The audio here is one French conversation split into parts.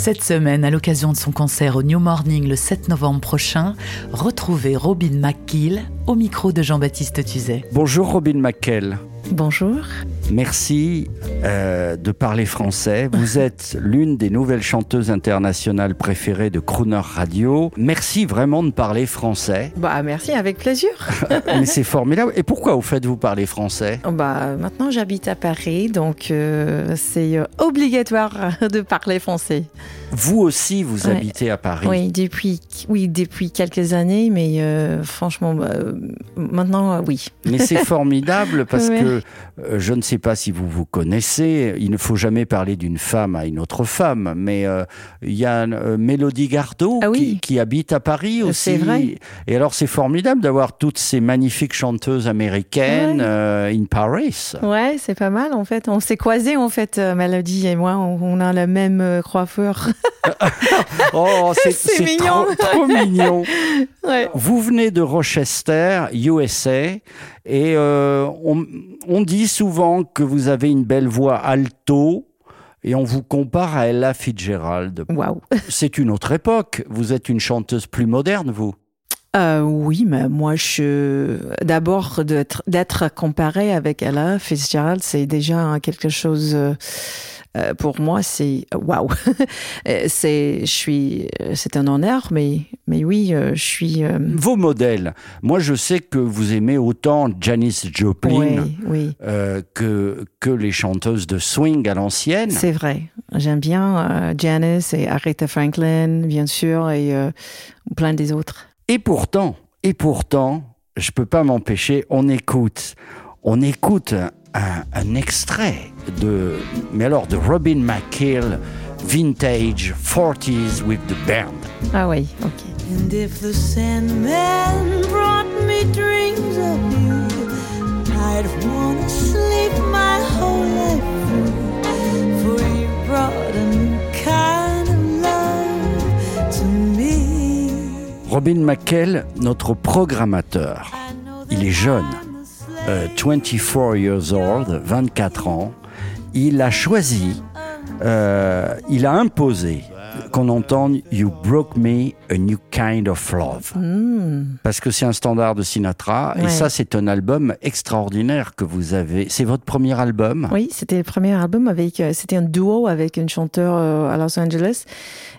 Cette semaine, à l'occasion de son concert au New Morning le 7 novembre prochain, retrouvez Robin McKill au micro de Jean-Baptiste Tuzet. Bonjour Robin McKell. Bonjour. Merci euh, de parler français. Vous êtes l'une des nouvelles chanteuses internationales préférées de Crooner Radio. Merci vraiment de parler français. Bah merci, avec plaisir. Mais c'est formidable. Et pourquoi au fait vous parlez français? Bah maintenant j'habite à Paris, donc euh, c'est euh, obligatoire de parler français. Vous aussi, vous Ouais. habitez à Paris. Oui, depuis oui depuis quelques années, mais euh, franchement bah, maintenant oui. Mais c'est formidable parce Ouais. que je ne sais pas si vous vous connaissez. Il ne faut jamais parler d'une femme à une autre femme, mais euh, il y a euh, Mélodie Gardot Ah qui, oui. qui habite à Paris aussi. C'est vrai. Et alors c'est formidable d'avoir toutes ces magnifiques chanteuses américaines Ouais. euh, in Paris. Ouais, c'est pas mal en fait. On s'est croisés en fait, euh, Mélodie et moi. On, on a le même euh, coiffeur. Oh, c'est mignon. trop, trop mignon. ouais. Vous venez de Rochester, USA, et euh, on, on dit souvent que vous avez une belle voix alto, et on vous compare à Ella Fitzgerald. Waouh. C'est une autre époque. Vous êtes une chanteuse plus moderne, vous. Euh, oui, mais moi, je d'abord d'être comparé avec Ella Fitzgerald, c'est déjà quelque chose. euh, euh, pour moi, c'est waouh. C'est, je suis, c'est un honneur, mais mais oui, euh, je suis. Vos modèles. Moi, je sais que vous aimez autant Janis Joplin oui, oui, que, que les chanteuses de swing à l'ancienne. c'est vrai. J'aime bien Janice et Aretha Franklin, bien sûr, et plein des autres. Et pourtant, et pourtant, je peux pas m'empêcher, on écoute, on écoute un, un- extrait de, mais alors de Robin McKill, Vintage 40s with the band. Ah oui, ok. And if the Sandman brought me dreams of you, I'd wanna sleep my whole life Robin McKill, notre programmateur, il est jeune, I'm a slave euh, 24 years old, 24 ans. Il a choisi, euh, il a imposé qu'on entende You Broke Me a New Kind of Love. Hmm. Parce que c'est un standard de Sinatra. Et ça, c'est un album extraordinaire que vous avez. C'est votre premier album? Oui, c'était le premier album avec, euh, c'était un duo avec une chanteuse euh, à Los Angeles.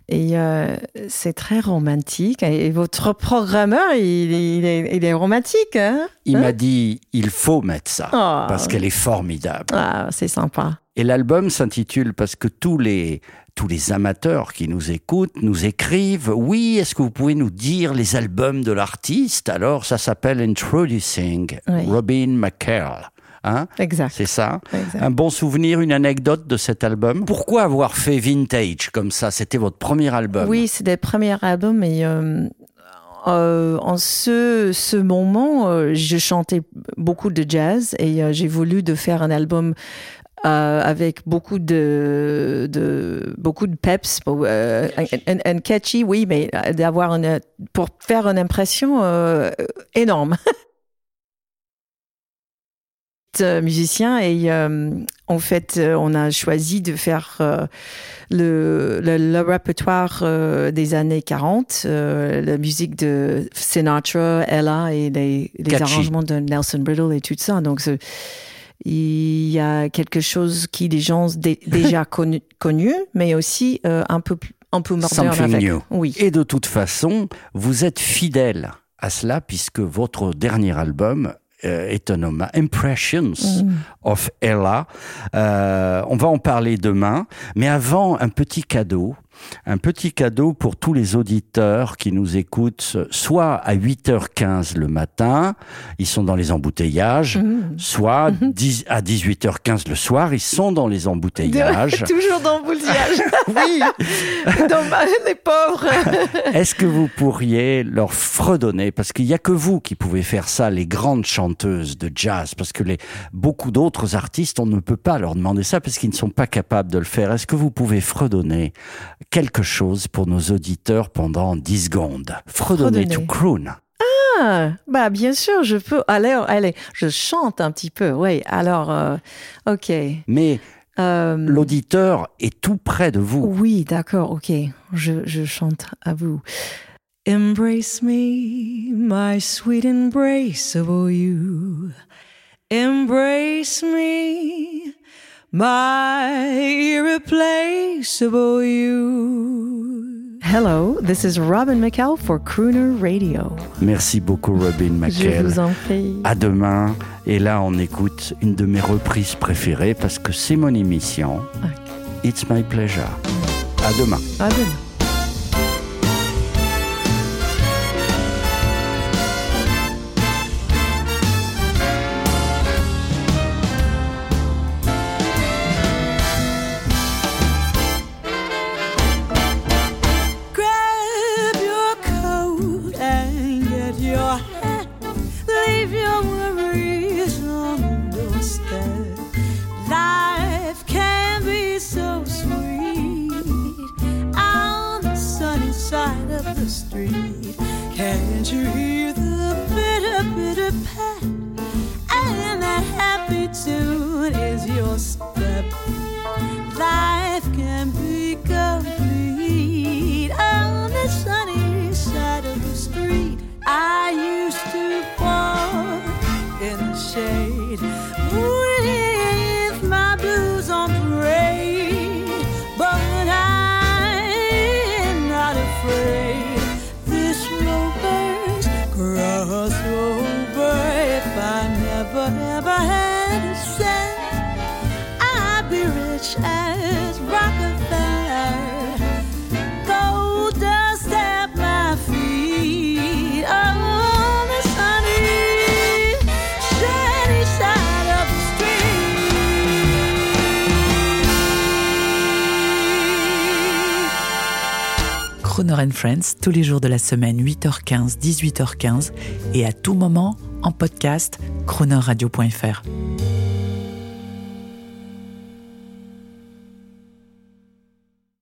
Et euh, c'est très romantique. Et votre programmeur, il, est- il est, il est romantique, hein? Il Hein? m'a dit, il faut mettre ça. Ah. Parce qu'elle est formidable. Ah, c'est sympa. Et l'album s'intitule parce que tous les, tous les amateurs qui nous écoutent nous écrivent Oui, est-ce que vous pouvez nous dire les albums de l'artiste? Alors, ça s'appelle Introducing Oui. Robin McKell. Hein? Exact. C'est ça? Exact. Un bon souvenir, une anecdote de cet album? Pourquoi avoir fait vintage comme ça? C'était votre premier album? Oui, c'était le premier album. Et euh, euh, en ce, ce moment, euh, je chantais beaucoup de jazz et j'ai voulu de faire un album euh, avec beaucoup de, de beaucoup de peps, pour, euh, un, un- un catchy, oui, mais d'avoir une pour faire une impression euh, énorme. Euh, musicien et euh, en fait euh, on a choisi de faire euh, le, le, le répertoire euh, des années 40, euh, la musique de Sinatra, Ella et les, les Catchy. arrangements de Nelson Brittle et tout ça. Donc, il y a quelque chose qui les gens dé- déjà connu, connu, mais aussi euh, un peu un peu Something avec. new. Oui. Et de toute façon, vous êtes fidèle à cela puisque votre dernier album euh, est un homme Impressions Mm. of Ella. Euh, on va en parler demain, mais avant un petit cadeau. Un petit cadeau pour tous les auditeurs qui nous écoutent, soit à 8h15 le matin, ils sont dans les embouteillages, Mmh. soit 10 à 18h15 le soir, ils sont dans les embouteillages. Toujours dans le boutillage. oui. Dommage, les pauvres. Est-ce que vous pourriez leur fredonner, parce qu'il n'y a que vous qui pouvez faire ça, les grandes chanteuses de jazz, parce que les, beaucoup d'autres artistes, on ne peut pas leur demander ça parce qu'ils ne sont pas capables de le faire. Est-ce que vous pouvez fredonner quelque chose pour nos auditeurs pendant 10 secondes Fredonner, to croon. Ah, bah bien sûr, je peux. Alors, allez, je chante un petit peu. Oui. Alors, euh, ok. Mais Euh, l'auditeur est tout près de vous. Oui, d'accord, ok. Je, je chante à vous. Embrace me, my sweet embraceable you. Embrace me, my irreplaceable you. Hello, this is Robin McCall for Crooner Radio. Merci beaucoup, Robin Je McKell. vous en prie. À demain. Et là, on écoute une de mes reprises préférées parce que c'est mon émission. It's my pleasure. À demain. À demain. Street. Can't you hear the bitter, bitter pat? And that happy tune is your step. Life Croner Friends, tous les jours de la semaine, 8h15, 18h15, et à tout moment, en podcast, cronerradio.fr.